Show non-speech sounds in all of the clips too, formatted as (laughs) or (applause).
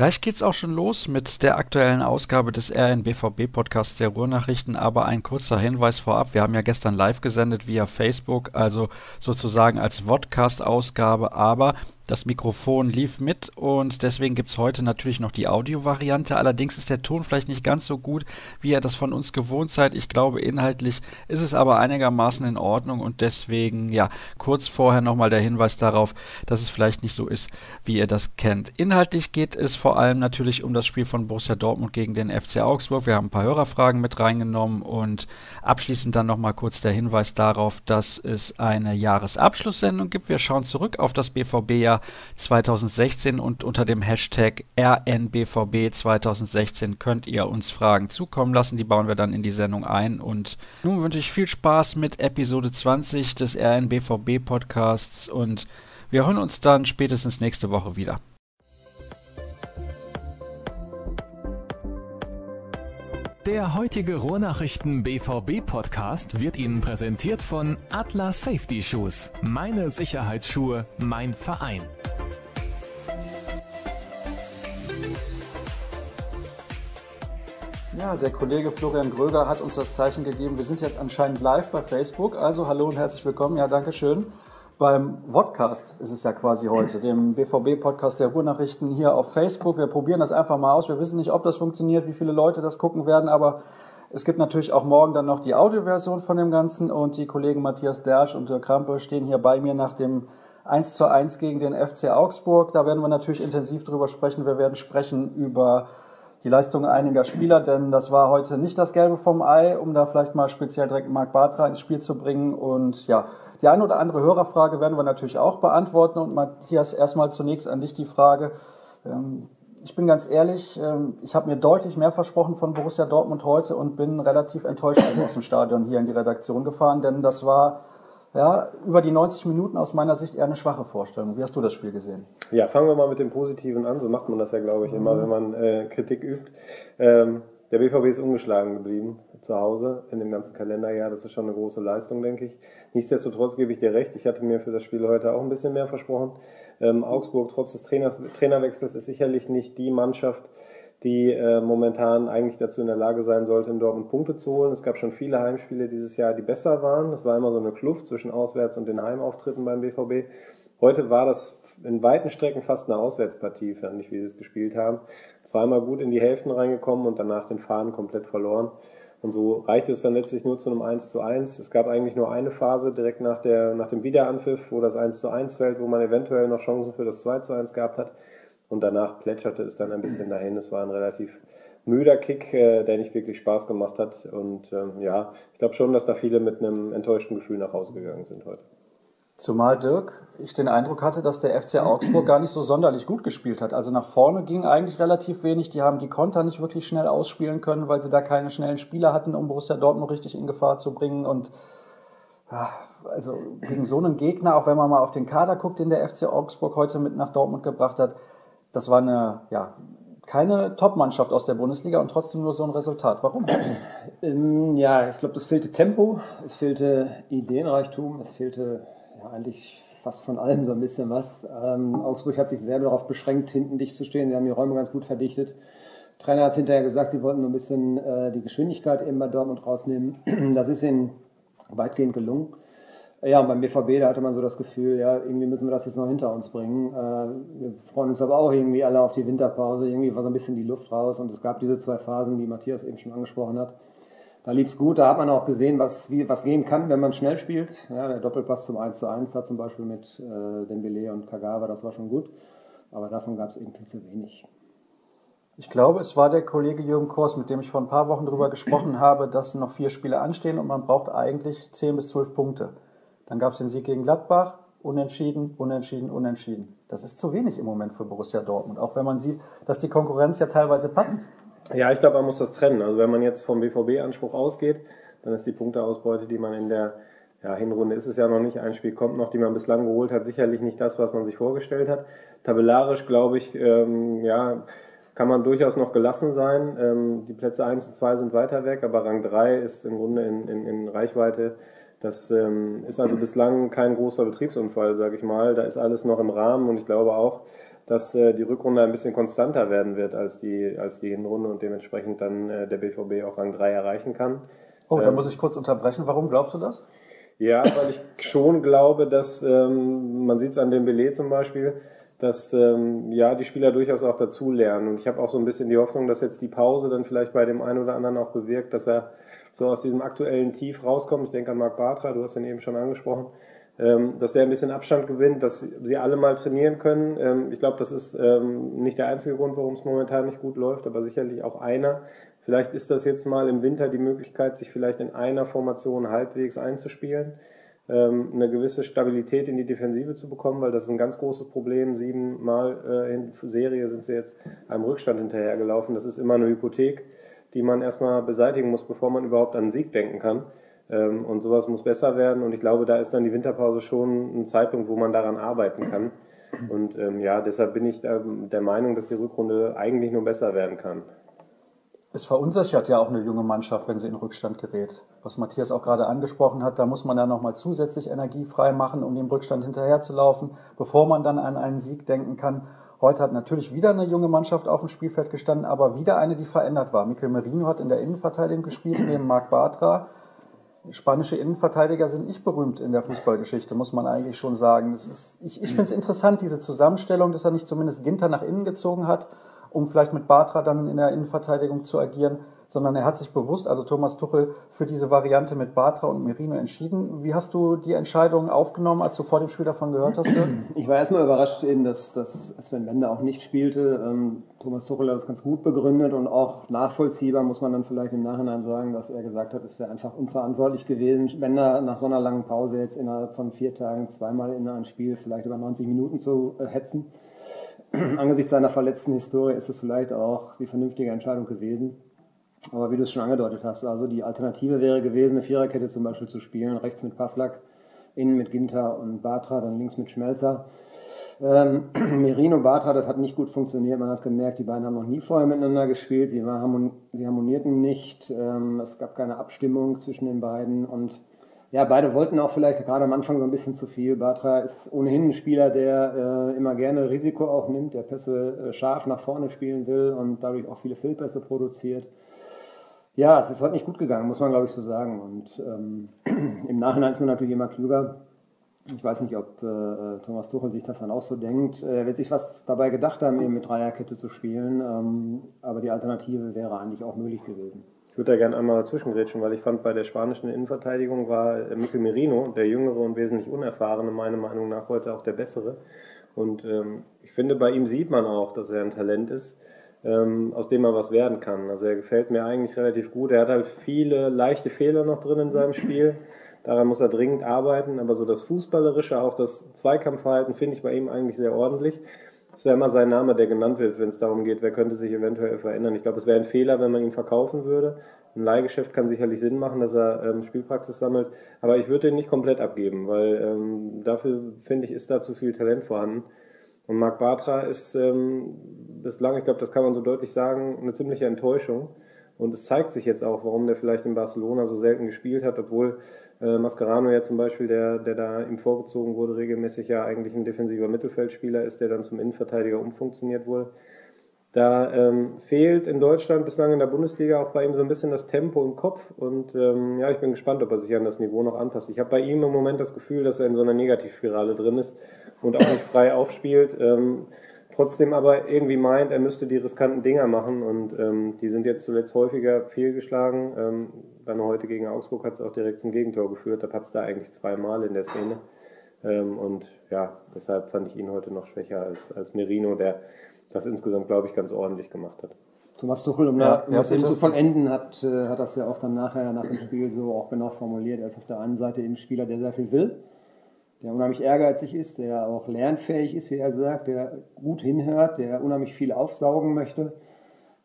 Gleich geht's auch schon los mit der aktuellen Ausgabe des RNBVB-Podcasts der Ruhrnachrichten, aber ein kurzer Hinweis vorab. Wir haben ja gestern live gesendet via Facebook, also sozusagen als Vodcast-Ausgabe, aber das Mikrofon lief mit und deswegen gibt es heute natürlich noch die Audiovariante. Allerdings ist der Ton vielleicht nicht ganz so gut, wie ihr das von uns gewohnt seid. Ich glaube, inhaltlich ist es aber einigermaßen in Ordnung und deswegen, ja, kurz vorher nochmal der Hinweis darauf, dass es vielleicht nicht so ist, wie ihr das kennt. Inhaltlich geht es vor allem natürlich um das Spiel von Borussia Dortmund gegen den FC Augsburg. Wir haben ein paar Hörerfragen mit reingenommen und abschließend dann nochmal kurz der Hinweis darauf, dass es eine Jahresabschlusssendung gibt. Wir schauen zurück auf das BVB-Jahr 2016 und unter dem Hashtag RNBVB 2016 könnt ihr uns Fragen zukommen lassen. Die bauen wir dann in die Sendung ein. Und nun wünsche ich viel Spaß mit Episode 20 des RNBVB Podcasts und wir hören uns dann spätestens nächste Woche wieder. Der heutige Rohrnachrichten BVB Podcast wird Ihnen präsentiert von Atlas Safety Shoes. Meine Sicherheitsschuhe, mein Verein. Ja, der Kollege Florian Gröger hat uns das Zeichen gegeben. Wir sind jetzt anscheinend live bei Facebook. Also hallo und herzlich willkommen. Ja, danke schön. Beim Vodcast ist es ja quasi heute, dem BVB-Podcast der Ruhrnachrichten hier auf Facebook. Wir probieren das einfach mal aus. Wir wissen nicht, ob das funktioniert, wie viele Leute das gucken werden, aber es gibt natürlich auch morgen dann noch die Audioversion von dem Ganzen und die Kollegen Matthias Dersch und Dirk Krampe stehen hier bei mir nach dem 1 zu 1 gegen den FC Augsburg. Da werden wir natürlich intensiv drüber sprechen. Wir werden sprechen über die Leistung einiger Spieler, denn das war heute nicht das Gelbe vom Ei, um da vielleicht mal speziell direkt Marc Bartra ins Spiel zu bringen. Und ja, die eine oder andere Hörerfrage werden wir natürlich auch beantworten. Und Matthias, erstmal zunächst an dich die Frage. Ähm, ich bin ganz ehrlich, ähm, ich habe mir deutlich mehr versprochen von Borussia Dortmund heute und bin relativ enttäuscht aus dem Stadion hier in die Redaktion gefahren, denn das war ja, über die 90 Minuten aus meiner Sicht eher eine schwache Vorstellung. Wie hast du das Spiel gesehen? Ja, fangen wir mal mit dem Positiven an. So macht man das ja, glaube ich, immer, mhm. wenn man äh, Kritik übt. Ähm, der BVB ist ungeschlagen geblieben zu Hause in dem ganzen Kalenderjahr. Das ist schon eine große Leistung, denke ich. Nichtsdestotrotz gebe ich dir recht. Ich hatte mir für das Spiel heute auch ein bisschen mehr versprochen. Ähm, Augsburg, trotz des Trainers, Trainerwechsels, ist sicherlich nicht die Mannschaft, die äh, momentan eigentlich dazu in der Lage sein sollte, in Dortmund Punkte zu holen. Es gab schon viele Heimspiele dieses Jahr, die besser waren. Es war immer so eine Kluft zwischen Auswärts- und den Heimauftritten beim BVB. Heute war das in weiten Strecken fast eine Auswärtspartie, fand ich, wie sie es gespielt haben. Zweimal gut in die Hälften reingekommen und danach den Faden komplett verloren. Und so reichte es dann letztlich nur zu einem 1 zu 1. Es gab eigentlich nur eine Phase direkt nach, der, nach dem Wiederanpfiff, wo das 1 zu 1 fällt, wo man eventuell noch Chancen für das 2 zu 1 gehabt hat. Und danach plätscherte es dann ein bisschen dahin. Es war ein relativ müder Kick, äh, der nicht wirklich Spaß gemacht hat. Und ähm, ja, ich glaube schon, dass da viele mit einem enttäuschten Gefühl nach Hause gegangen sind heute. Zumal Dirk, ich den Eindruck hatte, dass der FC Augsburg gar nicht so sonderlich gut gespielt hat. Also nach vorne ging eigentlich relativ wenig. Die haben die Konter nicht wirklich schnell ausspielen können, weil sie da keine schnellen Spieler hatten, um Borussia Dortmund richtig in Gefahr zu bringen. Und also gegen so einen Gegner, auch wenn man mal auf den Kader guckt, den der FC Augsburg heute mit nach Dortmund gebracht hat, das war eine, ja, keine Top-Mannschaft aus der Bundesliga und trotzdem nur so ein Resultat. Warum? (clears throat) Ähm, ja, ich glaube, das fehlte Tempo, es fehlte Ideenreichtum, es fehlte ja, eigentlich fast von allem so ein bisschen was. Ähm, Augsburg hat sich selber darauf beschränkt, hinten dicht zu stehen. Sie haben die Räume ganz gut verdichtet. Der Trainer hat hinterher gesagt, sie wollten nur ein bisschen äh, die Geschwindigkeit eben bei Dortmund rausnehmen. (clears throat) Das ist ihnen weitgehend gelungen. Ja, und beim BVB, da hatte man so das Gefühl, ja, irgendwie müssen wir das jetzt noch hinter uns bringen. Äh, wir freuen uns aber auch irgendwie alle auf die Winterpause. Irgendwie war so ein bisschen die Luft raus und es gab diese zwei Phasen, die Matthias eben schon angesprochen hat. Da lief es gut, da hat man auch gesehen, was, wie, was gehen kann, wenn man schnell spielt. Ja, der Doppelpass zum 1 zu 1 da zum Beispiel mit äh, Dembele und Kagawa, das war schon gut. Aber davon gab es irgendwie zu wenig. Ich glaube, es war der Kollege Jürgen Kors, mit dem ich vor ein paar Wochen darüber gesprochen habe, dass noch vier Spiele anstehen und man braucht eigentlich 10 bis 12 Punkte. Dann gab es den Sieg gegen Gladbach, unentschieden, unentschieden, unentschieden. Das ist zu wenig im Moment für Borussia Dortmund, auch wenn man sieht, dass die Konkurrenz ja teilweise patzt. Ja, ich glaube, man muss das trennen. Also wenn man jetzt vom BVB-Anspruch ausgeht, dann ist die Punkteausbeute, die man in der ja, Hinrunde ist es ja noch nicht, ein Spiel kommt noch, die man bislang geholt hat, sicherlich nicht das, was man sich vorgestellt hat. Tabellarisch, glaube ich, ähm, ja, kann man durchaus noch gelassen sein. Ähm, die Plätze 1 und 2 sind weiter weg, aber Rang 3 ist im Grunde in, in, in Reichweite das ähm, ist also bislang kein großer Betriebsunfall, sage ich mal. Da ist alles noch im Rahmen und ich glaube auch, dass äh, die Rückrunde ein bisschen konstanter werden wird als die, als die Hinrunde und dementsprechend dann äh, der BVB auch Rang 3 erreichen kann. Oh, da ähm, muss ich kurz unterbrechen. Warum glaubst du das? Ja, weil ich schon glaube, dass ähm, man sieht es an dem Belay zum Beispiel, dass ähm, ja die Spieler durchaus auch dazulernen. Und ich habe auch so ein bisschen die Hoffnung, dass jetzt die Pause dann vielleicht bei dem einen oder anderen auch bewirkt, dass er so aus diesem aktuellen Tief rauskommt. Ich denke an Marc Bartra, du hast ihn eben schon angesprochen ähm, dass der ein bisschen Abstand gewinnt, dass sie alle mal trainieren können. Ähm, ich glaube, das ist ähm, nicht der einzige Grund, warum es momentan nicht gut läuft, aber sicherlich auch einer. Vielleicht ist das jetzt mal im Winter die Möglichkeit, sich vielleicht in einer Formation halbwegs einzuspielen, eine gewisse Stabilität in die Defensive zu bekommen, weil das ist ein ganz großes Problem. Siebenmal äh, in Serie sind sie jetzt einem Rückstand hinterhergelaufen. Das ist immer eine Hypothek, die man erstmal beseitigen muss, bevor man überhaupt an Sieg denken kann. Ähm, und sowas muss besser werden. Und ich glaube, da ist dann die Winterpause schon ein Zeitpunkt, wo man daran arbeiten kann. Und ähm, ja, deshalb bin ich der Meinung, dass die Rückrunde eigentlich nur besser werden kann. Es verunsichert ja auch eine junge Mannschaft, wenn sie in Rückstand gerät. Was Matthias auch gerade angesprochen hat, da muss man ja nochmal zusätzlich Energie frei machen, um dem Rückstand hinterherzulaufen, bevor man dann an einen Sieg denken kann. Heute hat natürlich wieder eine junge Mannschaft auf dem Spielfeld gestanden, aber wieder eine, die verändert war. Mikel Merino hat in der Innenverteidigung gespielt, neben Marc Bartra spanische Innenverteidiger sind nicht berühmt in der Fußballgeschichte, muss man eigentlich schon sagen. Ist, ich ich finde es interessant, diese Zusammenstellung, dass er nicht zumindest Ginter nach innen gezogen hat, um vielleicht mit Bartra dann in der Innenverteidigung zu agieren, sondern er hat sich bewusst, also Thomas Tuchel, für diese Variante mit Bartra und Merino entschieden. Wie hast du die Entscheidung aufgenommen, als du vor dem Spiel davon gehört hast? (clears throat) Ich war erstmal überrascht eben, dass, dass Sven Bender auch nicht spielte. Ähm, Thomas Tuchel hat das ganz gut begründet und auch nachvollziehbar muss man dann vielleicht im Nachhinein sagen, dass er gesagt hat, es wäre einfach unverantwortlich gewesen, Bender nach so einer langen Pause jetzt innerhalb von vier Tagen zweimal in ein Spiel vielleicht über 90 Minuten zu äh, hetzen. (clears throat) Angesichts seiner verletzten Historie ist es vielleicht auch die vernünftige Entscheidung gewesen. Aber wie du es schon angedeutet hast, also die Alternative wäre gewesen, eine Viererkette zum Beispiel zu spielen, rechts mit Passlack, innen mit Ginter und Batra, dann links mit Schmelzer. Ähm, (clears throat) Merino Batra, das hat nicht gut funktioniert. Man hat gemerkt, die beiden haben noch nie vorher miteinander gespielt. Sie, war, sie harmonierten nicht. Ähm, es gab keine Abstimmung zwischen den beiden. Und ja, beide wollten auch vielleicht gerade am Anfang so ein bisschen zu viel. Batra ist ohnehin ein Spieler, der äh, immer gerne Risiko auch nimmt, der Pässe äh, scharf nach vorne spielen will und dadurch auch viele Fehlpässe produziert. Ja, es ist heute nicht gut gegangen, muss man glaube ich so sagen. Und ähm, (clears throat) im Nachhinein ist man natürlich immer klüger. Ich weiß nicht, ob äh, Thomas Tuchel sich das dann auch so denkt. Er wird sich was dabei gedacht haben, eben mit Dreierkette zu spielen. Ähm, aber die Alternative wäre eigentlich auch möglich gewesen. Ich würde da gerne einmal dazwischengrätschen, weil ich fand, bei der spanischen Innenverteidigung war Mikel Merino, der jüngere und wesentlich unerfahrene, meiner Meinung nach heute auch der bessere. Und ähm, ich finde, bei ihm sieht man auch, dass er ein Talent ist ähm, aus dem er was werden kann. Also er gefällt mir eigentlich relativ gut. Er hat halt viele leichte Fehler noch drin in seinem Spiel. Daran muss er dringend arbeiten, aber so das Fußballerische, auch das Zweikampfverhalten finde ich bei ihm eigentlich sehr ordentlich. Das ist ja immer sein Name, der genannt wird, wenn es darum geht, wer könnte sich eventuell verändern. Ich glaube, es wäre ein Fehler, wenn man ihn verkaufen würde. Ein Leihgeschäft kann sicherlich Sinn machen, dass er ähm, Spielpraxis sammelt, aber ich würde ihn nicht komplett abgeben, weil ähm, dafür, finde ich, ist da zu viel Talent vorhanden. Und Marc Bartra ist ähm, bislang, ich glaube, das kann man so deutlich sagen, eine ziemliche Enttäuschung. Und es zeigt sich jetzt auch, warum der vielleicht in Barcelona so selten gespielt hat, obwohl äh, Mascherano ja zum Beispiel, der, der da ihm vorgezogen wurde, regelmäßig ja eigentlich ein defensiver Mittelfeldspieler ist, der dann zum Innenverteidiger umfunktioniert wurde. Da ähm, fehlt in Deutschland bislang in der Bundesliga auch bei ihm so ein bisschen das Tempo im Kopf und ähm, ja, ich bin gespannt, ob er sich an das Niveau noch anpasst. Ich habe bei ihm im Moment das Gefühl, dass er in so einer Negativspirale drin ist und auch nicht frei aufspielt. Ähm, trotzdem aber irgendwie meint, er müsste die riskanten Dinger machen und ähm, die sind jetzt zuletzt häufiger fehlgeschlagen. Ähm, dann heute gegen Augsburg hat es auch direkt zum Gegentor geführt. Da patzt er eigentlich zweimal in der Szene. Ähm, und ja, deshalb fand ich ihn heute noch schwächer als, als Merino, der das insgesamt, glaube ich, ganz ordentlich gemacht hat. Thomas Tuchel, um, ja, da, um ja, das eben zu vollenden, hat, äh, hat das ja auch dann nachher nach dem Spiel so auch genau formuliert. Er ist auf der einen Seite eben ein Spieler, der sehr viel will der unheimlich ehrgeizig ist, der auch lernfähig ist, wie er sagt, der gut hinhört, der unheimlich viel aufsaugen möchte,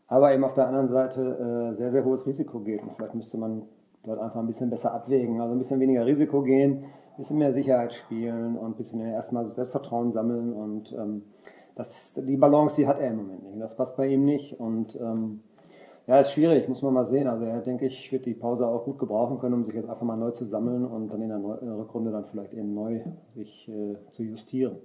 aber eben auf der anderen Seite äh, sehr, sehr hohes Risiko geht. Und vielleicht müsste man dort einfach ein bisschen besser abwägen, also ein bisschen weniger Risiko gehen, ein bisschen mehr Sicherheit spielen und ein bisschen erstmal Selbstvertrauen sammeln. Und ähm, das, die Balance, die hat er im Moment nicht. Das passt bei ihm nicht. Und ähm, ja, ist schwierig, muss man mal sehen. Also er, denke ich, wird die Pause auch gut gebrauchen können, um sich jetzt einfach mal neu zu sammeln und dann in der, Neu in der Rückrunde dann vielleicht eben neu sich äh, zu justieren.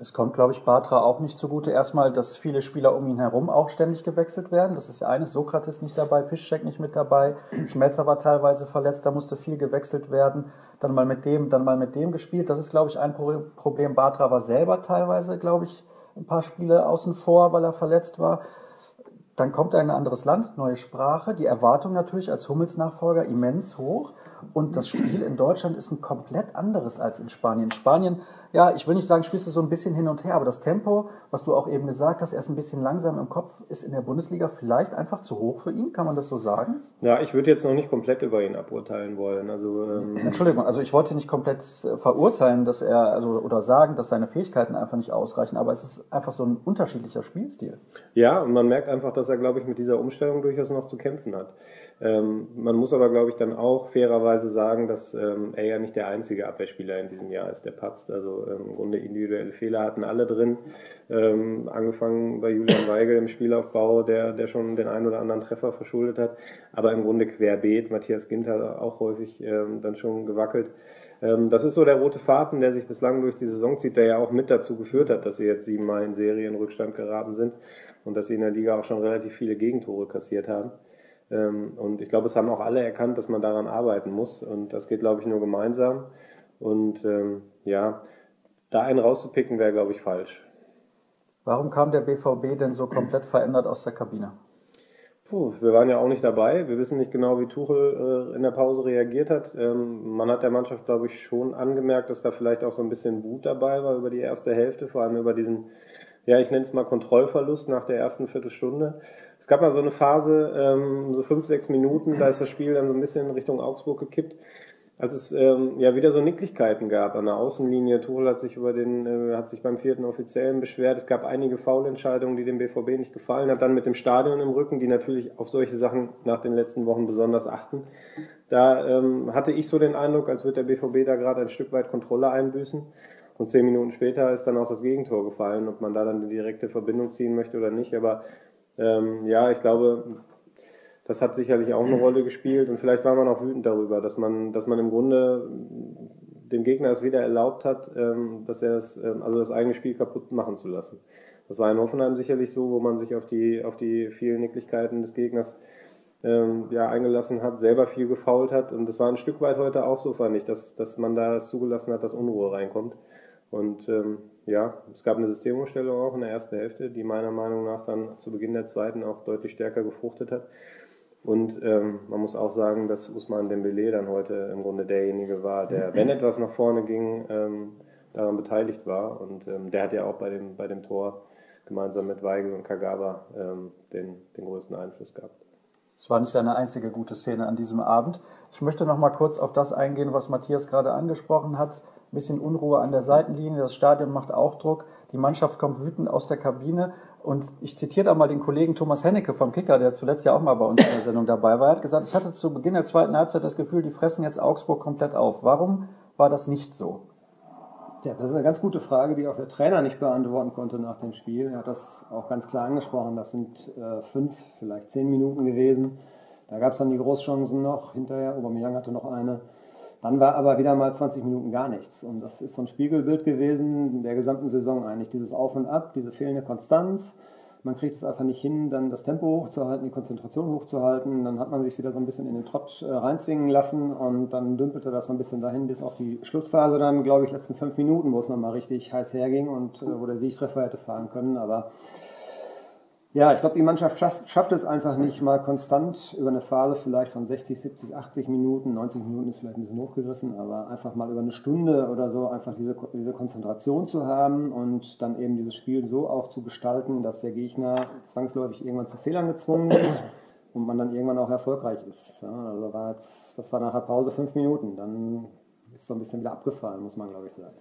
Es kommt, glaube ich, Batra auch nicht zugute. Erstmal, dass viele Spieler um ihn herum auch ständig gewechselt werden. Das ist ja eines. Sokrates nicht dabei, Piszczek nicht mit dabei. Schmelzer war teilweise verletzt, da musste viel gewechselt werden. Dann mal mit dem, dann mal mit dem gespielt. Das ist, glaube ich, ein Problem. Batra war selber teilweise, glaube ich, ein paar Spiele außen vor, weil er verletzt war. Dann kommt er in ein anderes Land, neue Sprache, die Erwartung natürlich als Hummels-Nachfolger immens hoch. Und das Spiel in Deutschland ist ein komplett anderes als in Spanien. In Spanien, ja, ich will nicht sagen, spielst du so ein bisschen hin und her, aber das Tempo, was du auch eben gesagt hast, er ist ein bisschen langsam im Kopf, ist in der Bundesliga vielleicht einfach zu hoch für ihn. Kann man das so sagen? Ja, ich würde jetzt noch nicht komplett über ihn aburteilen wollen. Also, ähm Entschuldigung, also ich wollte nicht komplett verurteilen, dass er, also, oder sagen, dass seine Fähigkeiten einfach nicht ausreichen, aber es ist einfach so ein unterschiedlicher Spielstil. Ja, und man merkt einfach, dass er, glaube ich, mit dieser Umstellung durchaus noch zu kämpfen hat. Ähm, man muss aber, glaube ich, dann auch fairerweise sagen, dass ähm, er ja nicht der einzige Abwehrspieler in diesem Jahr ist, der patzt. Also ähm, im Grunde individuelle Fehler hatten alle drin. Ähm, angefangen bei Julian Weigel im Spielaufbau, der, der schon den einen oder anderen Treffer verschuldet hat. Aber im Grunde querbeet. Matthias Ginter auch häufig ähm, dann schon gewackelt. Ähm, das ist so der rote Faden, der sich bislang durch die Saison zieht, der ja auch mit dazu geführt hat, dass sie jetzt siebenmal in Serienrückstand geraten sind und dass sie in der Liga auch schon relativ viele Gegentore kassiert haben. Ähm, und ich glaube, es haben auch alle erkannt, dass man daran arbeiten muss. Und das geht, glaube ich, nur gemeinsam. Und ähm, ja, da einen rauszupicken, wäre, glaube ich, falsch. Warum kam der BVB denn so komplett verändert aus der Kabine? Puh, wir waren ja auch nicht dabei. Wir wissen nicht genau, wie Tuchel äh, in der Pause reagiert hat. Ähm, man hat der Mannschaft, glaube ich, schon angemerkt, dass da vielleicht auch so ein bisschen Wut dabei war über die erste Hälfte, vor allem über diesen, ja, ich nenne es mal Kontrollverlust nach der ersten Viertelstunde. Es gab mal so eine Phase, ähm, so fünf, sechs Minuten, da ist das Spiel dann so ein bisschen in Richtung Augsburg gekippt, als es ähm, ja wieder so Nicklichkeiten gab an der Außenlinie. Tuchel hat sich über den, äh, hat sich beim vierten Offiziellen beschwert. Es gab einige Foulentscheidungen, die dem BVB nicht gefallen hat. Dann mit dem Stadion im Rücken, die natürlich auf solche Sachen nach den letzten Wochen besonders achten. Da ähm, hatte ich so den Eindruck, als würde der BVB da gerade ein Stück weit Kontrolle einbüßen. Und zehn Minuten später ist dann auch das Gegentor gefallen, ob man da dann eine direkte Verbindung ziehen möchte oder nicht. Aber ähm, ja, ich glaube, das hat sicherlich auch eine (clears throat) Rolle gespielt und vielleicht war man auch wütend darüber, dass man, dass man im Grunde dem Gegner es wieder erlaubt hat, ähm, dass er es, ähm, also das eigene Spiel kaputt machen zu lassen. Das war in Hoffenheim sicherlich so, wo man sich auf die, auf die vielen Nicklichkeiten des Gegners ähm, ja, eingelassen hat, selber viel gefault hat. Und das war ein Stück weit heute auch so, fand ich, dass, dass man da es zugelassen hat, dass Unruhe reinkommt. Und ähm, ja, es gab eine Systemumstellung auch in der ersten Hälfte, die meiner Meinung nach dann zu Beginn der zweiten auch deutlich stärker gefruchtet hat. Und ähm, man muss auch sagen, dass Usman Dembele dann heute im Grunde derjenige war, der, (clears throat) wenn etwas nach vorne ging, ähm, daran beteiligt war. Und ähm, der hat ja auch bei dem, bei dem Tor gemeinsam mit Weigel und Kagawa ähm, den, den größten Einfluss gehabt. Es war nicht seine einzige gute Szene an diesem Abend. Ich möchte noch mal kurz auf das eingehen, was Matthias gerade angesprochen hat ein bisschen Unruhe an der Seitenlinie, das Stadion macht auch Druck, die Mannschaft kommt wütend aus der Kabine und ich zitiere da mal den Kollegen Thomas Hennecke vom Kicker, der zuletzt ja auch mal bei uns in der Sendung dabei war, er hat gesagt, ich hatte zu Beginn der zweiten Halbzeit das Gefühl, die fressen jetzt Augsburg komplett auf. Warum war das nicht so? Ja, das ist eine ganz gute Frage, die auch der Trainer nicht beantworten konnte nach dem Spiel. Er hat das auch ganz klar angesprochen. Das sind äh, fünf, vielleicht zehn Minuten gewesen. Da gab es dann die Großchancen noch. Hinterher, Aubameyang hatte noch eine. Dann war aber wieder mal 20 Minuten gar nichts. Und das ist so ein Spiegelbild gewesen der gesamten Saison eigentlich. Dieses Auf und Ab, diese fehlende Konstanz. Man kriegt es einfach nicht hin, dann das Tempo hochzuhalten, die Konzentration hochzuhalten. Dann hat man sich wieder so ein bisschen in den Trott äh, reinzwingen lassen und dann dümpelte das so ein bisschen dahin bis auf die Schlussphase dann, glaube ich, letzten fünf Minuten, wo es nochmal richtig heiß herging und äh, wo der Siegtreffer hätte fahren können. Aber ja, ich glaube, die Mannschaft schafft es einfach nicht mal konstant über eine Phase vielleicht von 60, 70, 80 Minuten, 90 Minuten ist vielleicht ein bisschen hochgegriffen, aber einfach mal über eine Stunde oder so einfach diese, diese Konzentration zu haben und dann eben dieses Spiel so auch zu gestalten, dass der Gegner zwangsläufig irgendwann zu Fehlern gezwungen wird und man dann irgendwann auch erfolgreich ist. Ja, also war jetzt, das war nach der Pause fünf Minuten, dann ist so ein bisschen wieder abgefallen, muss man glaube ich sagen.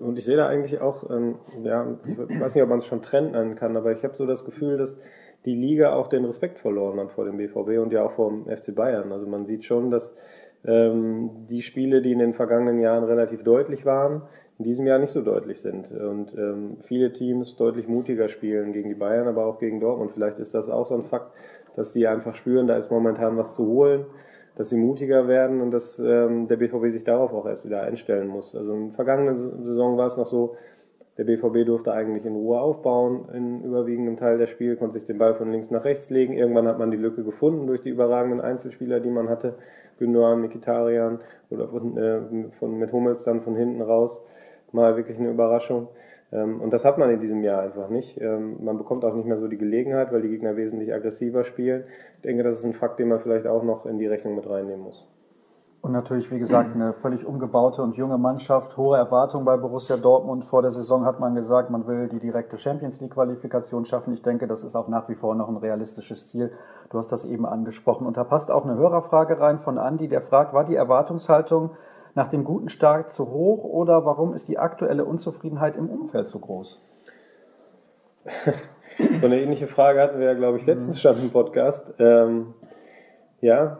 Und ich sehe da eigentlich auch, ähm, ja, ich weiß nicht, ob man es schon Trend nennen kann, aber ich habe so das Gefühl, dass die Liga auch den Respekt verloren hat vor dem BVB und ja auch vor dem FC Bayern. Also man sieht schon, dass ähm, die Spiele, die in den vergangenen Jahren relativ deutlich waren, in diesem Jahr nicht so deutlich sind. Und ähm, viele Teams deutlich mutiger spielen gegen die Bayern, aber auch gegen Dortmund. Vielleicht ist das auch so ein Fakt, dass die einfach spüren, da ist momentan was zu holen dass sie mutiger werden und dass ähm, der BVB sich darauf auch erst wieder einstellen muss. Also der vergangenen Saison war es noch so, Der BVB durfte eigentlich in Ruhe aufbauen, in überwiegendem Teil der Spiel, konnte sich den Ball von links nach rechts legen. Irgendwann hat man die Lücke gefunden durch die überragenden Einzelspieler, die man hatte. Gündogan, Mikitarian oder von, äh, von, mit Hummels dann von hinten raus. Mal wirklich eine Überraschung. Ähm, und das hat man in diesem Jahr einfach nicht. Ähm, man bekommt auch nicht mehr so die Gelegenheit, weil die Gegner wesentlich aggressiver spielen. Ich denke, das ist ein Fakt, den man vielleicht auch noch in die Rechnung mit reinnehmen muss. Und natürlich, wie gesagt, eine völlig umgebaute und junge Mannschaft, hohe Erwartungen bei Borussia Dortmund. Vor der Saison hat man gesagt, man will die direkte Champions League Qualifikation schaffen. Ich denke, das ist auch nach wie vor noch ein realistisches Ziel. Du hast das eben angesprochen. Und da passt auch eine Hörerfrage rein von Andy, der fragt, war die Erwartungshaltung nach dem guten Start zu hoch oder warum ist die aktuelle Unzufriedenheit im Umfeld so groß? (laughs) so eine ähnliche Frage hatten wir ja, glaube ich, letztens schon im Podcast. Ähm, ja,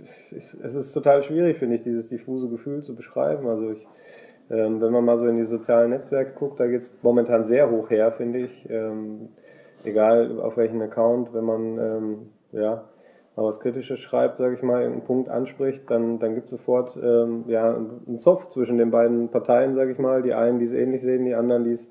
es ist total schwierig, finde ich, dieses diffuse Gefühl zu beschreiben. Also ich, ähm, wenn man mal so in die sozialen Netzwerke guckt, da geht es momentan sehr hoch her, finde ich. Ähm, egal auf welchen Account, wenn man ähm, ja, mal was Kritisches schreibt, sage ich mal, einen Punkt anspricht, dann, dann gibt es sofort ähm, ja, einen Zoff zwischen den beiden Parteien, sage ich mal. Die einen, die es ähnlich sehen, die anderen, die es,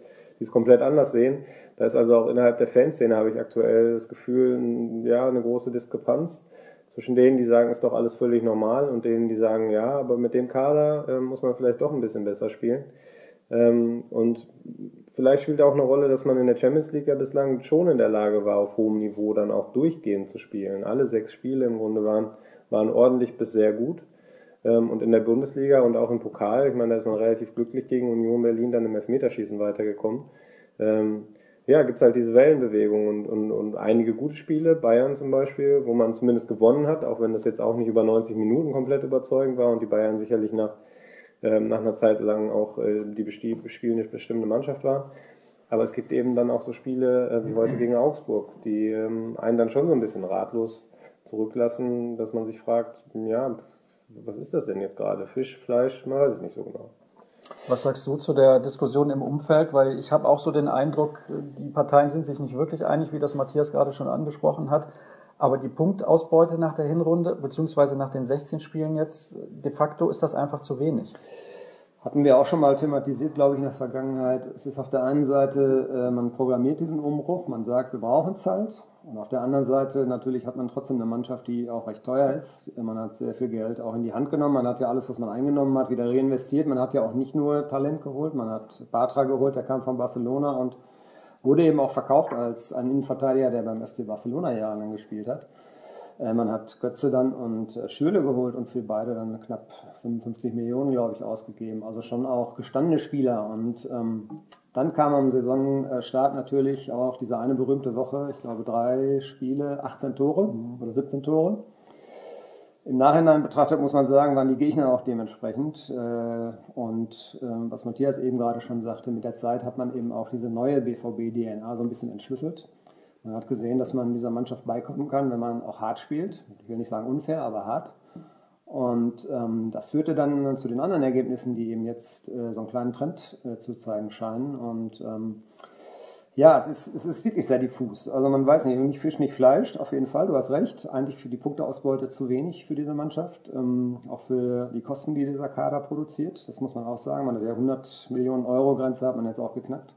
komplett anders sehen. Da ist also auch innerhalb der Fanszene, habe ich aktuell das Gefühl, ja, eine große Diskrepanz zwischen denen, die sagen, ist doch alles völlig normal und denen, die sagen, ja, aber mit dem Kader äh, muss man vielleicht doch ein bisschen besser spielen. Ähm, und vielleicht spielt auch eine Rolle, dass man in der Champions League ja bislang schon in der Lage war, auf hohem Niveau dann auch durchgehend zu spielen. Alle sechs Spiele im Grunde waren, waren ordentlich bis sehr gut. Ähm, und in der Bundesliga und auch im Pokal, ich meine, da ist man relativ glücklich gegen Union Berlin dann im Elfmeterschießen weitergekommen. Ähm, ja, gibt es halt diese Wellenbewegung und, und, und einige gute Spiele, Bayern zum Beispiel, wo man zumindest gewonnen hat, auch wenn das jetzt auch nicht über 90 Minuten komplett überzeugend war und die Bayern sicherlich nach, nach einer Zeit lang auch äh, die spielende bestimmte Mannschaft war. Aber es gibt eben dann auch so Spiele äh, wie heute gegen Augsburg, die ähm, einen dann schon so ein bisschen ratlos zurücklassen, dass man sich fragt, ja, was ist das denn jetzt gerade? Fisch, Fleisch, man weiß es nicht so genau. Was sagst du zu der Diskussion im Umfeld? Weil ich habe auch so den Eindruck, die Parteien sind sich nicht wirklich einig, wie das Matthias gerade schon angesprochen hat. Aber die Punktausbeute nach der Hinrunde, beziehungsweise nach den 16 Spielen jetzt, de facto ist das einfach zu wenig. Hatten wir auch schon mal thematisiert, glaube ich, in der Vergangenheit. Es ist auf der einen Seite, äh, man programmiert diesen Umbruch, man sagt, wir brauchen Zeit. Und auf der anderen Seite natürlich hat man trotzdem eine Mannschaft, die auch recht teuer ist. Man hat sehr viel Geld auch in die Hand genommen. Man hat ja alles, was man eingenommen hat, wieder reinvestiert. Man hat ja auch nicht nur Talent geholt, man hat Batra geholt, der kam von Barcelona und wurde eben auch verkauft als ein Innenverteidiger, der beim FC Barcelona jahrelang gespielt hat. Äh, man hat Götze dann und äh, Schürle geholt und für beide dann knapp 55 Millionen, glaube ich, ausgegeben. Also schon auch gestandene Spieler. Und ähm, dann kam am Saisonstart natürlich auch diese eine berühmte Woche, ich glaube drei Spiele, 18 Tore mhm. oder 17 Tore. Im Nachhinein betrachtet muss man sagen, waren die Gegner auch dementsprechend. Äh, und ähm, was Matthias eben gerade schon sagte, mit der Zeit hat man eben auch diese neue BVB-DNA so ein bisschen entschlüsselt. Man hat gesehen, dass man dieser Mannschaft beikommen kann, wenn man auch hart spielt. Ich will nicht sagen unfair, aber hart. Und ähm, das führte dann zu den anderen Ergebnissen, die eben jetzt äh, so einen kleinen Trend äh, zu zeigen scheinen. Und ähm, ja, es ist, es ist wirklich sehr diffus. Also man weiß nicht, nicht Fisch, nicht Fleisch, auf jeden Fall, du hast recht. Eigentlich für die Punkteausbeute zu wenig für diese Mannschaft. Ähm, auch für die Kosten, die dieser Kader produziert. Das muss man auch sagen. Man hat ja 100 Millionen Euro Grenze, hat man jetzt auch geknackt.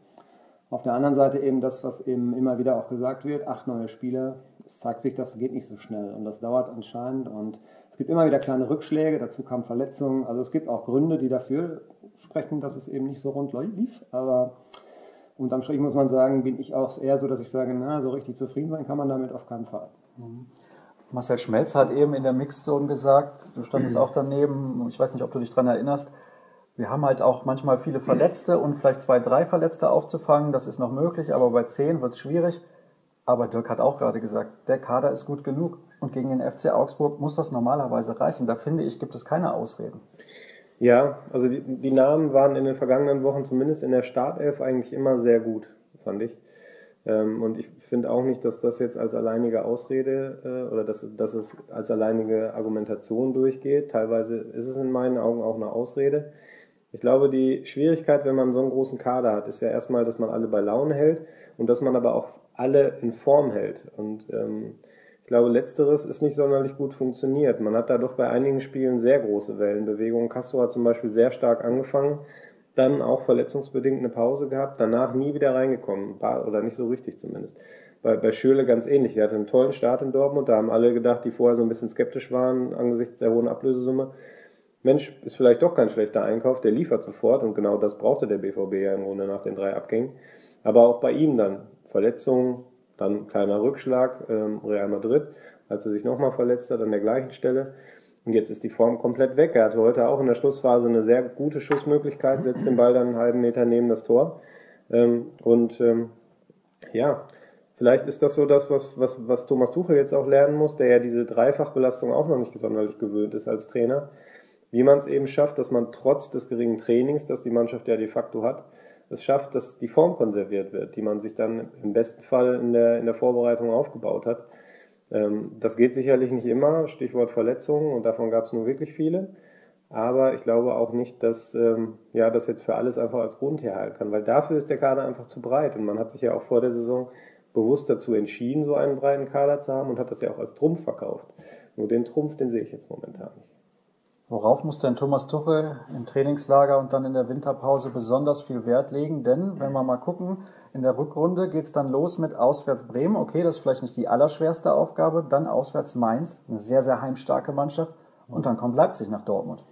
Auf der anderen Seite eben das, was eben immer wieder auch gesagt wird, acht neue Spieler. Es zeigt sich, das geht nicht so schnell und das dauert anscheinend und es gibt immer wieder kleine Rückschläge, dazu kamen Verletzungen. Also es gibt auch Gründe, die dafür sprechen, dass es eben nicht so rund lief. Aber unterm Strich muss man sagen, bin ich auch eher so, dass ich sage, na, so richtig zufrieden sein kann man damit auf keinen Fall. Mhm. Marcel Schmelz hat eben in der Mixzone gesagt, du standest (clears throat) auch daneben, ich weiß nicht, ob du dich daran erinnerst, wir haben halt auch manchmal viele Verletzte und vielleicht zwei, drei Verletzte aufzufangen. Das ist noch möglich, aber bei zehn wird es schwierig. Aber Dirk hat auch gerade gesagt, der Kader ist gut genug. Und gegen den FC Augsburg muss das normalerweise reichen. Da finde ich, gibt es keine Ausreden. Ja, also die, die Namen waren in den vergangenen Wochen zumindest in der Startelf eigentlich immer sehr gut, fand ich. Ähm, und ich finde auch nicht, dass das jetzt als alleinige Ausrede äh, oder dass, dass es als alleinige Argumentation durchgeht. Teilweise ist es in meinen Augen auch eine Ausrede. Ich glaube, die Schwierigkeit, wenn man so einen großen Kader hat, ist ja erstmal, dass man alle bei Laune hält und dass man aber auch alle in Form hält. Und ähm, ich glaube, letzteres ist nicht sonderlich gut funktioniert. Man hat da doch bei einigen Spielen sehr große Wellenbewegungen. Castro hat zum Beispiel sehr stark angefangen, dann auch verletzungsbedingt eine Pause gehabt, danach nie wieder reingekommen, oder nicht so richtig zumindest. Bei, bei Schürle ganz ähnlich. Er hatte einen tollen Start in Dortmund, da haben alle gedacht, die vorher so ein bisschen skeptisch waren angesichts der hohen Ablösesumme. Mensch, ist vielleicht doch kein schlechter Einkauf, der liefert sofort und genau das brauchte der BVB ja im Grunde nach den drei Abgängen. Aber auch bei ihm dann Verletzungen, dann kleiner Rückschlag, ähm, Real Madrid, als er sich nochmal verletzt hat an der gleichen Stelle. Und jetzt ist die Form komplett weg. Er hatte heute auch in der Schlussphase eine sehr gute Schussmöglichkeit, setzt den Ball dann einen halben Meter neben das Tor. Ähm, und ähm, ja, vielleicht ist das so das, was, was, was Thomas Tuchel jetzt auch lernen muss, der ja diese Dreifachbelastung auch noch nicht sonderlich gewöhnt ist als Trainer. Wie man es eben schafft, dass man trotz des geringen Trainings, das die Mannschaft ja de facto hat, es schafft, dass die Form konserviert wird, die man sich dann im besten Fall in der, in der Vorbereitung aufgebaut hat. Ähm, das geht sicherlich nicht immer, Stichwort Verletzungen, und davon gab es nur wirklich viele. Aber ich glaube auch nicht, dass ähm, ja, das jetzt für alles einfach als Grund herhalten kann, weil dafür ist der Kader einfach zu breit. Und man hat sich ja auch vor der Saison bewusst dazu entschieden, so einen breiten Kader zu haben und hat das ja auch als Trumpf verkauft. Nur den Trumpf, den sehe ich jetzt momentan nicht. Worauf muss denn Thomas Tuchel im Trainingslager und dann in der Winterpause besonders viel Wert legen? Denn, wenn wir mal gucken, in der Rückrunde geht es dann los mit auswärts Bremen. Okay, das ist vielleicht nicht die allerschwerste Aufgabe. Dann auswärts Mainz, eine sehr, sehr heimstarke Mannschaft. Und dann kommt Leipzig nach Dortmund.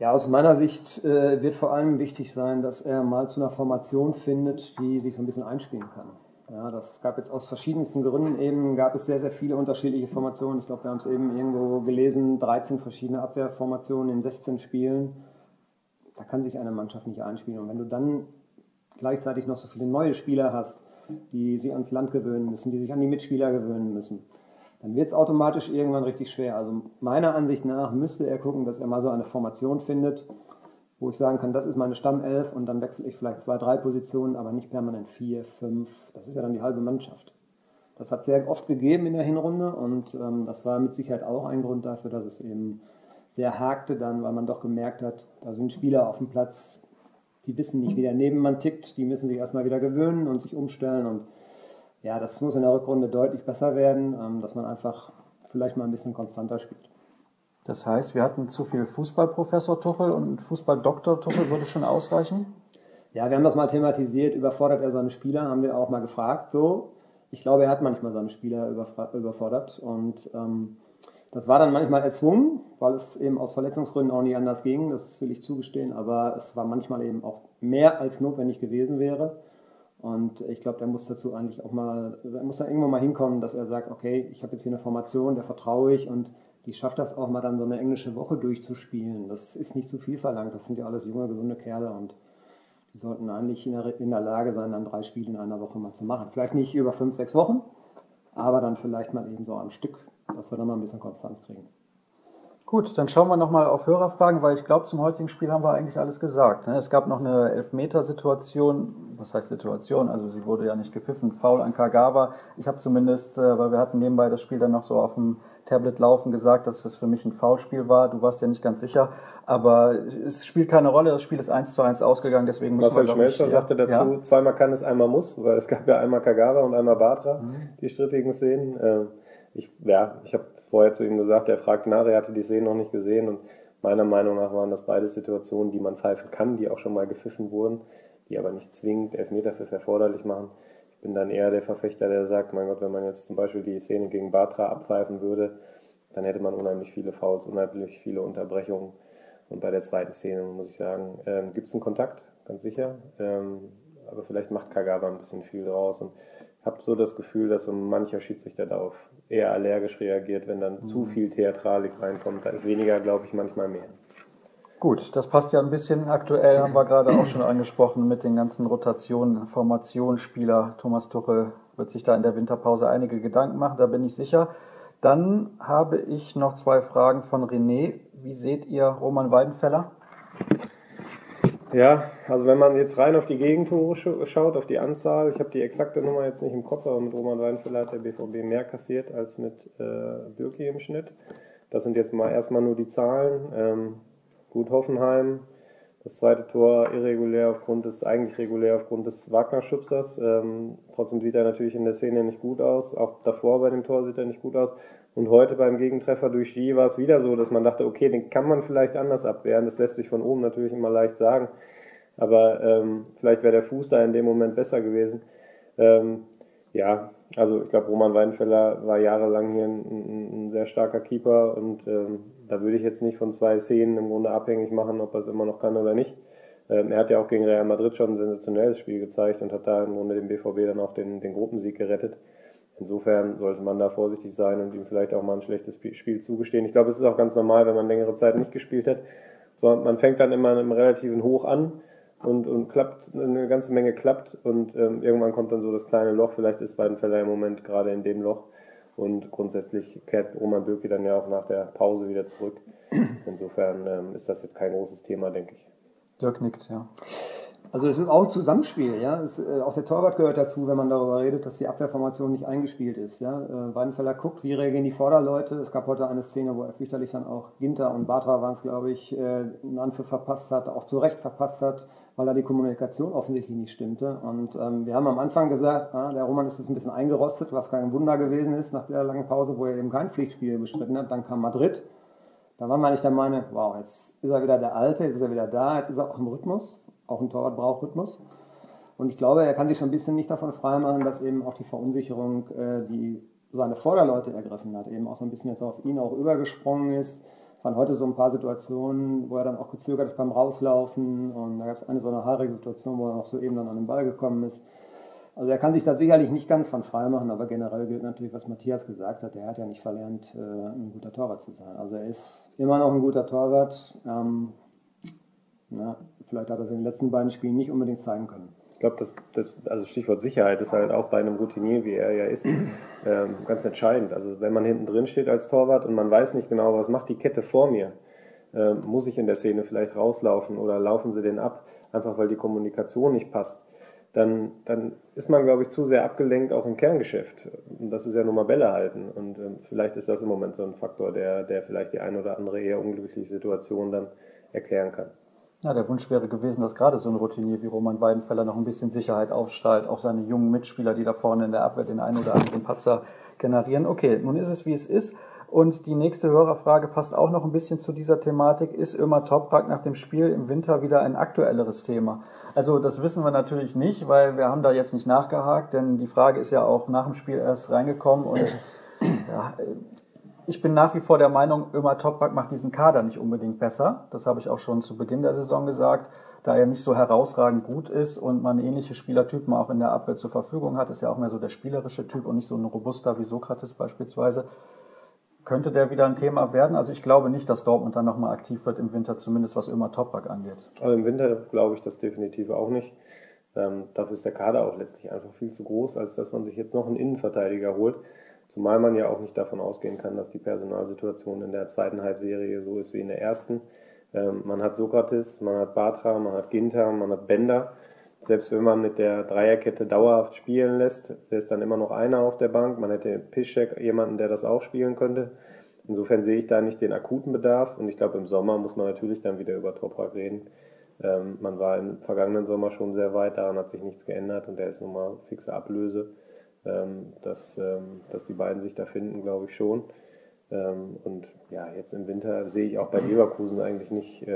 Ja, aus meiner Sicht äh, wird vor allem wichtig sein, dass er mal zu einer Formation findet, die sich so ein bisschen einspielen kann. Ja, das gab jetzt aus verschiedensten Gründen eben, gab es sehr, sehr viele unterschiedliche Formationen. Ich glaube, wir haben es eben irgendwo gelesen, 13 verschiedene Abwehrformationen in 16 Spielen. Da kann sich eine Mannschaft nicht einspielen. Und wenn du dann gleichzeitig noch so viele neue Spieler hast, die sich ans Land gewöhnen müssen, die sich an die Mitspieler gewöhnen müssen, dann wird es automatisch irgendwann richtig schwer. Also meiner Ansicht nach müsste er gucken, dass er mal so eine Formation findet, wo ich sagen kann, das ist meine Stammelf und dann wechsle ich vielleicht zwei, drei Positionen, aber nicht permanent vier, fünf. Das ist ja dann die halbe Mannschaft. Das hat sehr oft gegeben in der Hinrunde und ähm, das war mit Sicherheit auch ein Grund dafür, dass es eben sehr hakte dann, weil man doch gemerkt hat, da sind Spieler auf dem Platz, die wissen nicht, wie der Nebenmann tickt, die müssen sich erstmal wieder gewöhnen und sich umstellen und ja, das muss in der Rückrunde deutlich besser werden, ähm, dass man einfach vielleicht mal ein bisschen konstanter spielt. Das heißt, wir hatten zu viel Fußballprofessor Tuchel und Fußballdoktor Tuchel würde schon ausreichen? Ja, wir haben das mal thematisiert. Überfordert er seine Spieler? Haben wir auch mal gefragt. So, ich glaube, er hat manchmal seine Spieler überfordert und ähm, das war dann manchmal erzwungen, weil es eben aus Verletzungsgründen auch nicht anders ging. Das will ich zugestehen, aber es war manchmal eben auch mehr als notwendig gewesen wäre. Und ich glaube, der muss dazu eigentlich auch mal, er muss da irgendwann mal hinkommen, dass er sagt, okay, ich habe jetzt hier eine Formation, der vertraue ich und die schafft das auch mal dann so eine englische Woche durchzuspielen. Das ist nicht zu viel verlangt. Das sind ja alles junge, gesunde Kerle und die sollten eigentlich in der, in der Lage sein, dann drei Spiele in einer Woche mal zu machen. Vielleicht nicht über fünf, sechs Wochen, aber dann vielleicht mal eben so am Stück, dass wir dann mal ein bisschen Konstanz kriegen. Gut, dann schauen wir nochmal auf Hörerfragen, weil ich glaube, zum heutigen Spiel haben wir eigentlich alles gesagt. Ne? Es gab noch eine Elfmetersituation. Was heißt Situation? Also sie wurde ja nicht gepfiffen. Foul an Kagawa. Ich habe zumindest, äh, weil wir hatten nebenbei das Spiel dann noch so auf dem Tablet laufen, gesagt, dass das für mich ein Foulspiel war. Du warst ja nicht ganz sicher. Aber es spielt keine Rolle. Das Spiel ist 1 zu 1 ausgegangen. Deswegen Marcel Schmelzer ich, sagte dazu, ja? zweimal kann es, einmal muss. Weil es gab ja einmal Kagawa und einmal Batra, mhm. die strittigen Szenen. Ähm, ich, ja, ich habe vorher zu ihm gesagt, er fragte nach, er hatte die Szene noch nicht gesehen und meiner Meinung nach waren das beide Situationen, die man pfeifen kann, die auch schon mal gepfiffen wurden, die aber nicht zwingend Elfmeterpfiff erforderlich machen. Ich bin dann eher der Verfechter, der sagt, mein Gott, wenn man jetzt zum Beispiel die Szene gegen Batra abpfeifen würde, dann hätte man unheimlich viele Fouls, unheimlich viele Unterbrechungen. Und bei der zweiten Szene muss ich sagen, ähm, gibt es einen Kontakt, ganz sicher. Ähm, aber vielleicht macht Kagawa ein bisschen viel draus. Und habe so das Gefühl, dass so mancher Schiedsrichter darauf eher allergisch reagiert, wenn dann mhm. zu viel Theatralik reinkommt. Da ist weniger, glaube ich, manchmal mehr. Gut, das passt ja ein bisschen aktuell, haben wir (clears throat) gerade auch schon angesprochen, mit den ganzen Rotationen, Formationsspieler. Thomas Tuchel wird sich da in der Winterpause einige Gedanken machen, da bin ich sicher. Dann habe ich noch zwei Fragen von René. Wie seht ihr Roman Weidenfeller? Ja, also wenn man jetzt rein auf die Gegentore schaut, auf die Anzahl, ich habe die exakte Nummer jetzt nicht im Kopf, aber mit Roman Weinfeller hat der BVB mehr kassiert als mit äh, Birki im Schnitt. Das sind jetzt mal erstmal nur die Zahlen. Ähm, gut Hoffenheim, das zweite Tor irregulär aufgrund des, eigentlich regulär aufgrund des Wagner-Schubsers. Ähm, trotzdem sieht er natürlich in der Szene nicht gut aus. Auch davor bei dem Tor sieht er nicht gut aus. Und heute beim Gegentreffer durch Ski war es wieder so, dass man dachte, okay, den kann man vielleicht anders abwehren. Das lässt sich von oben natürlich immer leicht sagen. aber ähm, vielleicht wäre der Fuß da in dem Moment besser gewesen. Ähm, ja, also ich glaube, Roman Weidenfeller war jahrelang hier ein, ein, ein sehr starker Keeper und ähm, da würde ich jetzt nicht von zwei Szenen im Grunde abhängig machen, ob er es immer noch kann oder nicht. Ähm, er hat ja auch gegen Real Madrid schon ein sensationelles Spiel gezeigt und hat da im Grunde dem BVB dann auch den, den Gruppensieg gerettet. Insofern sollte man da vorsichtig sein und ihm vielleicht auch mal ein schlechtes Spiel zugestehen. Ich glaube, es ist auch ganz normal, wenn man längere Zeit nicht gespielt hat. So, man fängt dann immer in einem relativen Hoch an und, und klappt, eine ganze Menge klappt und ähm, irgendwann kommt dann so das kleine Loch. Vielleicht ist Weidenfeller im Moment gerade in dem Loch und grundsätzlich kehrt Roman Bürki dann ja auch nach der Pause wieder zurück. Insofern ähm, ist das jetzt kein großes Thema, denke ich. Dirk nickt, ja. Also es ist auch ein Zusammenspiel, ja. Es, äh, auch der Torwart gehört dazu, wenn man darüber redet, dass die Abwehrformation nicht eingespielt ist. Ja. Äh, Weidenfeller guckt, wie reagieren die Vorderleute. Es gab heute eine Szene, wo er fürchterlich dann auch Ginter und Batra waren es, glaube ich, äh, einen Anpfiff verpasst hat, auch zu Recht verpasst hat, weil da die Kommunikation offensichtlich nicht stimmte. Und ähm, wir haben am Anfang gesagt, ah, der Roman ist jetzt ein bisschen eingerostet, was kein Wunder gewesen ist nach der langen Pause, wo er eben kein Pflichtspiel bestritten hat. Dann kam Madrid. Da war man nicht der Meinung, wow, jetzt ist er wieder der Alte, jetzt ist er wieder da, jetzt ist er auch im Rhythmus. Auch ein Torwart braucht Rhythmus. Und ich glaube, er kann sich so ein bisschen nicht davon freimachen, dass eben auch die Verunsicherung, äh, die seine Vorderleute ergriffen hat, eben auch so ein bisschen jetzt auf ihn auch übergesprungen ist. Es waren heute so ein paar Situationen, wo er dann auch gezögert hat beim Rauslaufen. Und da gab es eine so eine haarige Situation, wo er noch so eben dann an den Ball gekommen ist. Also er kann sich da sicherlich nicht ganz von frei machen, aber generell gilt natürlich, was Matthias gesagt hat. Er hat ja nicht verlernt, äh, ein guter Torwart zu sein. Also er ist immer noch ein guter Torwart. Ähm, ja, vielleicht hat er es in den letzten beiden Spielen nicht unbedingt zeigen können. Ich glaube, das, das, also Stichwort Sicherheit ist halt auch bei einem Routinier, wie er ja ist, (clears throat) ähm, ganz entscheidend. Also wenn man hinten drin steht als Torwart und man weiß nicht genau, was macht die Kette vor mir, ähm, muss ich in der Szene vielleicht rauslaufen oder laufen sie den ab, einfach weil die Kommunikation nicht passt, dann, dann ist man, glaube ich, zu sehr abgelenkt auch im Kerngeschäft. Und das ist ja nur mal Bälle halten. Und ähm, vielleicht ist das im Moment so ein Faktor, der, der vielleicht die eine oder andere eher unglückliche Situation dann erklären kann. Ja, der Wunsch wäre gewesen, dass gerade so ein Routinier wie Roman Weidenfeller noch ein bisschen Sicherheit aufstrahlt, auch seine jungen Mitspieler, die da vorne in der Abwehr den einen oder anderen Patzer generieren. Okay, nun ist es wie es ist. Und die nächste Hörerfrage passt auch noch ein bisschen zu dieser Thematik. Ist Ömer Toprak nach dem Spiel im Winter wieder ein aktuelleres Thema? Also das wissen wir natürlich nicht, weil wir haben da jetzt nicht nachgehakt, denn die Frage ist ja auch nach dem Spiel erst reingekommen und ja, ich bin nach wie vor der Meinung, Ömer Toprak macht diesen Kader nicht unbedingt besser. Das habe ich auch schon zu Beginn der Saison gesagt. Da er nicht so herausragend gut ist und man ähnliche Spielertypen auch in der Abwehr zur Verfügung hat, ist ja auch mehr so der spielerische Typ und nicht so ein robuster wie Sokrates beispielsweise. Könnte der wieder ein Thema werden? Also ich glaube nicht, dass Dortmund dann nochmal aktiv wird im Winter, zumindest was Ömer Toprak angeht. Also im Winter glaube ich das definitiv auch nicht. Ähm, dafür ist der Kader auch letztlich einfach viel zu groß, als dass man sich jetzt noch einen Innenverteidiger holt. Zumal man ja auch nicht davon ausgehen kann, dass die Personalsituation in der zweiten Halbserie so ist wie in der ersten. Ähm, man hat Sokrates, man hat Batra, man hat Ginter, man hat Bender. Selbst wenn man mit der Dreierkette dauerhaft spielen lässt, ist dann immer noch einer auf der Bank. Man hätte Piszczek, jemanden, der das auch spielen könnte. Insofern sehe ich da nicht den akuten Bedarf. Und ich glaube, im Sommer muss man natürlich dann wieder über Toprak reden. Ähm, man war im vergangenen Sommer schon sehr weit, daran hat sich nichts geändert und der ist nun mal fixe Ablöse. Ähm, dass, ähm, dass die beiden sich da finden, glaube ich schon. Ähm, und ja, jetzt im Winter sehe ich auch bei Leverkusen eigentlich nicht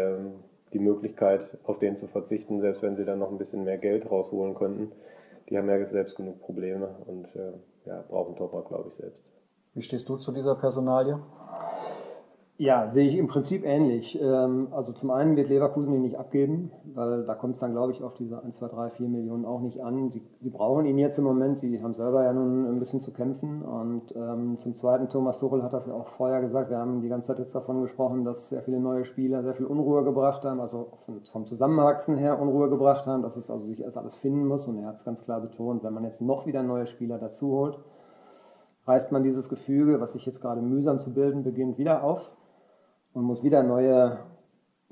die Möglichkeit, auf den zu verzichten, selbst wenn sie dann noch ein bisschen mehr Geld rausholen könnten. Die haben ja selbst genug Probleme und äh, ja, brauchen Topper, glaube ich, selbst. Wie stehst du zu dieser Personalie? Ja, sehe ich im Prinzip ähnlich. Ähm, also zum einen wird Leverkusen ihn nicht abgeben, weil da kommt es dann, glaube ich, auf diese 1, 2, 3, 4 Millionen auch nicht an. Sie, sie brauchen ihn jetzt im Moment, sie haben selber ja nun ein bisschen zu kämpfen. Und ähm, zum Zweiten, Thomas Tuchel hat das ja auch vorher gesagt, wir haben die ganze Zeit jetzt davon gesprochen, dass sehr viele neue Spieler sehr viel Unruhe gebracht haben, also vom, vom Zusammenwachsen her Unruhe gebracht haben, dass es also sich erst alles finden muss. Und er hat es ganz klar betont, wenn man jetzt noch wieder neue Spieler dazu holt, reißt man dieses Gefüge, was sich jetzt gerade mühsam zu bilden beginnt, wieder auf man muss wieder neue,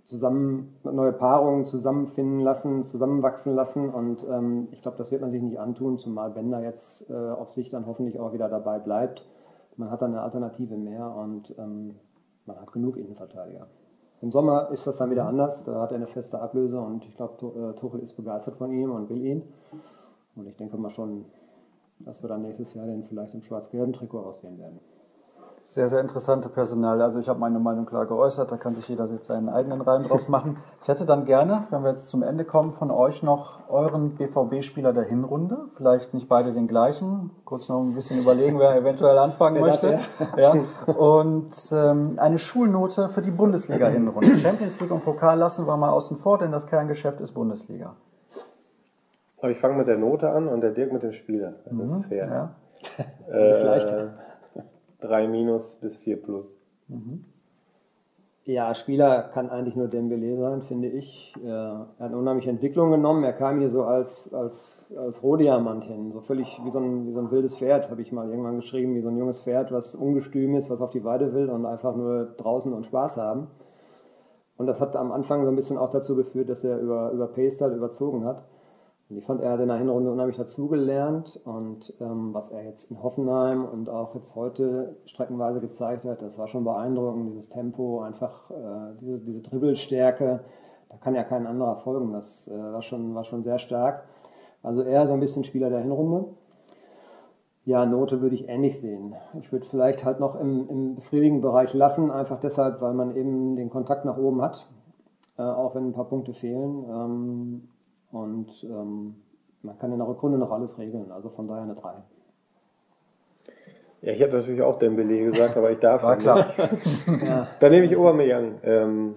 zusammen, neue Paarungen zusammenfinden lassen, zusammenwachsen lassen. Und ähm, ich glaube, das wird man sich nicht antun, zumal Bender jetzt äh, auf sich dann hoffentlich auch wieder dabei bleibt. Man hat dann eine Alternative mehr und ähm, man hat genug Innenverteidiger. Im Sommer ist das dann wieder anders. Da hat er eine feste Ablöse und ich glaube, äh, Tuchel ist begeistert von ihm und will ihn. Und ich denke mal schon, dass wir dann nächstes Jahr den vielleicht im schwarz-gelben Trikot aussehen werden. Sehr, sehr interessante Personal. Also ich habe meine Meinung klar geäußert, da kann sich jeder jetzt seinen eigenen Reim drauf (laughs) machen. Ich hätte dann gerne, wenn wir jetzt zum Ende kommen, von euch noch euren BVB-Spieler der Hinrunde. Vielleicht nicht beide den gleichen. Kurz noch ein bisschen überlegen, wer eventuell anfangen möchte. Ja. Und ähm, eine Schulnote für die Bundesliga-Hinrunde. (clears throat) Champions League und Pokal lassen wir mal außen vor, denn das Kerngeschäft ist Bundesliga. Aber ich fange mit der Note an und der Dirk mit dem Spieler. Das ist mhm. fair. Ja. Das ist leichter. 3 minus bis 4 plus. Mhm. Ja, Spieler kann eigentlich nur Dembele sein, finde ich. Er hat eine unheimliche Entwicklung genommen. Er kam hier so als, als, als Rohdiamant hin, so völlig wie so, ein, wie so ein wildes Pferd, habe ich mal irgendwann geschrieben, wie so ein junges Pferd, was ungestüm ist, was auf die Weide will und einfach nur draußen und Spaß haben. Und das hat am Anfang so ein bisschen auch dazu geführt, dass er über, über Pace überzogen hat. Ich fand, er hat in der Hinrunde unheimlich dazugelernt und ähm, was er jetzt in Hoffenheim und auch jetzt heute streckenweise gezeigt hat, das war schon beeindruckend, dieses Tempo, einfach äh, diese, diese Dribbelstärke, da kann ja kein anderer folgen, das äh, war, schon, war schon sehr stark. Also er so ein bisschen Spieler der Hinrunde. Ja, Note würde ich ähnlich sehen. Ich würde vielleicht halt noch im, im befriedigenden Bereich lassen, einfach deshalb, weil man eben den Kontakt nach oben hat, äh, auch wenn ein paar Punkte fehlen. Ähm, und ähm, man kann in der Rückrunde noch alles regeln. Also von daher eine 3. Ja, ich habe natürlich auch Dembele gesagt, aber ich darf (laughs) War klar. (laughs) ja. Dann nehme ich Aubameyang. Ähm,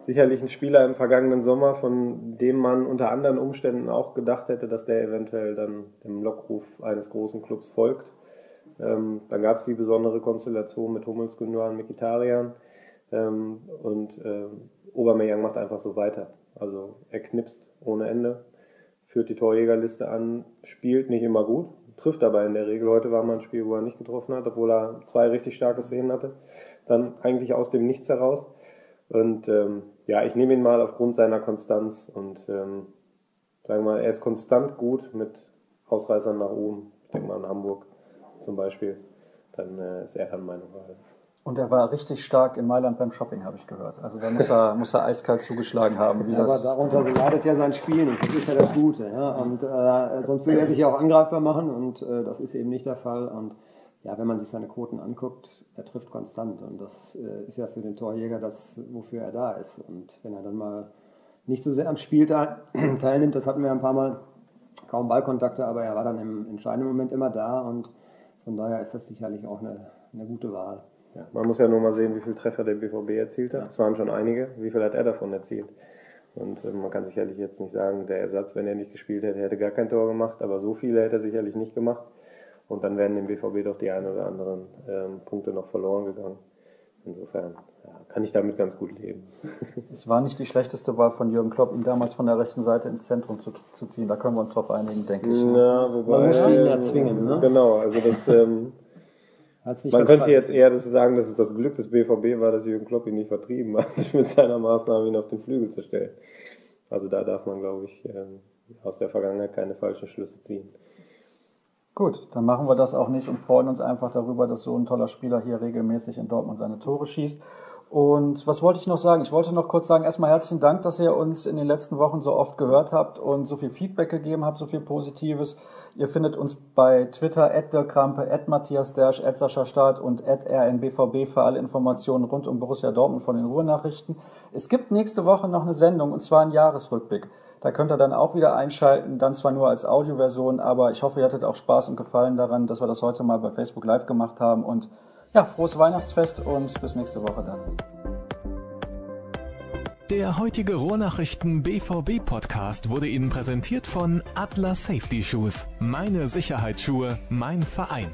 sicherlich ein Spieler im vergangenen Sommer, von dem man unter anderen Umständen auch gedacht hätte, dass der eventuell dann dem Lockruf eines großen Clubs folgt. Ähm, dann gab es die besondere Konstellation mit Hummels, Gündogan, Mikitarian ähm, und ähm, Aubameyang macht einfach so weiter. Also er knipst ohne Ende, führt die Torjägerliste an, spielt nicht immer gut, trifft aber in der Regel. Heute war mal ein Spiel, wo er nicht getroffen hat, obwohl er zwei richtig starke Szenen hatte. Dann eigentlich aus dem Nichts heraus. Und ähm, ja, ich nehme ihn mal aufgrund seiner Konstanz und ähm, sagen wir mal, er ist konstant gut mit Ausreißern nach oben. Ich denke mal an Hamburg zum Beispiel. Dann äh, ist er dann meine Wahl. Und er war richtig stark in Mailand beim Shopping, habe ich gehört. Also da muss er, muss er eiskalt zugeschlagen haben. Wie ja, das aber darunter leidet ja sein Spiel nicht. Das ist ja das Gute. Ja? Und äh, sonst würde er sich ja auch angreifbar machen und äh, das ist eben nicht der Fall. Und ja, wenn man sich seine Quoten anguckt, er trifft konstant. Und das äh, ist ja für den Torjäger das, wofür er da ist. Und wenn er dann mal nicht so sehr am Spiel (clears throat) teilnimmt, das hatten wir ein paar Mal, kaum Ballkontakte, aber er war dann im entscheidenden Moment immer da. Und von daher ist das sicherlich auch eine, eine gute Wahl. Ja, man muss ja nur mal sehen, wie viele Treffer der BVB erzielt hat. Das waren schon einige. Wie viel hat er davon erzielt? Und äh, man kann sicherlich jetzt nicht sagen, der Ersatz, wenn er nicht gespielt hätte, hätte gar kein Tor gemacht, aber so viele hätte er sicherlich nicht gemacht. Und dann wären dem BVB doch die ein oder anderen ähm, Punkte noch verloren gegangen. Insofern ja, kann ich damit ganz gut leben. (laughs) Es war nicht die schlechteste Wahl von Jürgen Klopp, ihn damals von der rechten Seite ins Zentrum zu, zu ziehen. Da können wir uns drauf einigen, denke ich. Ne? Na, wobei, Man muss ihn ja zwingen, ne? Genau, also das. Ähm, (laughs) man könnte jetzt eher das sagen, dass es das Glück des BVB war, dass Jürgen Klopp ihn nicht vertrieben hat, (laughs) mit seiner Maßnahme ihn auf den Flügel zu stellen. Also da darf man, glaube ich, ähm, aus der Vergangenheit keine falschen Schlüsse ziehen. Gut, dann machen wir das auch nicht und freuen uns einfach darüber, dass so ein toller Spieler hier regelmäßig in Dortmund seine Tore schießt. Und was wollte ich noch sagen? Ich wollte noch kurz sagen, erstmal herzlichen Dank, dass ihr uns in den letzten Wochen so oft gehört habt und so viel Feedback gegeben habt, so viel Positives. Ihr findet uns bei Twitter at Krampe, at Matthias Dersch, at Sascha Staat und at rnbvb für alle Informationen rund um Borussia Dortmund von den Ruhrnachrichten. Es gibt nächste Woche noch eine Sendung und zwar ein Jahresrückblick. Da könnt ihr dann auch wieder einschalten, dann zwar nur als Audioversion, aber ich hoffe, ihr hattet auch Spaß und Gefallen daran, dass wir das heute mal bei Facebook Live gemacht haben und ja, frohes Weihnachtsfest und bis nächste Woche dann. Der heutige Rohrnachrichten BVB Podcast wurde Ihnen präsentiert von Atlas Safety Shoes. Meine Sicherheitsschuhe, mein Verein.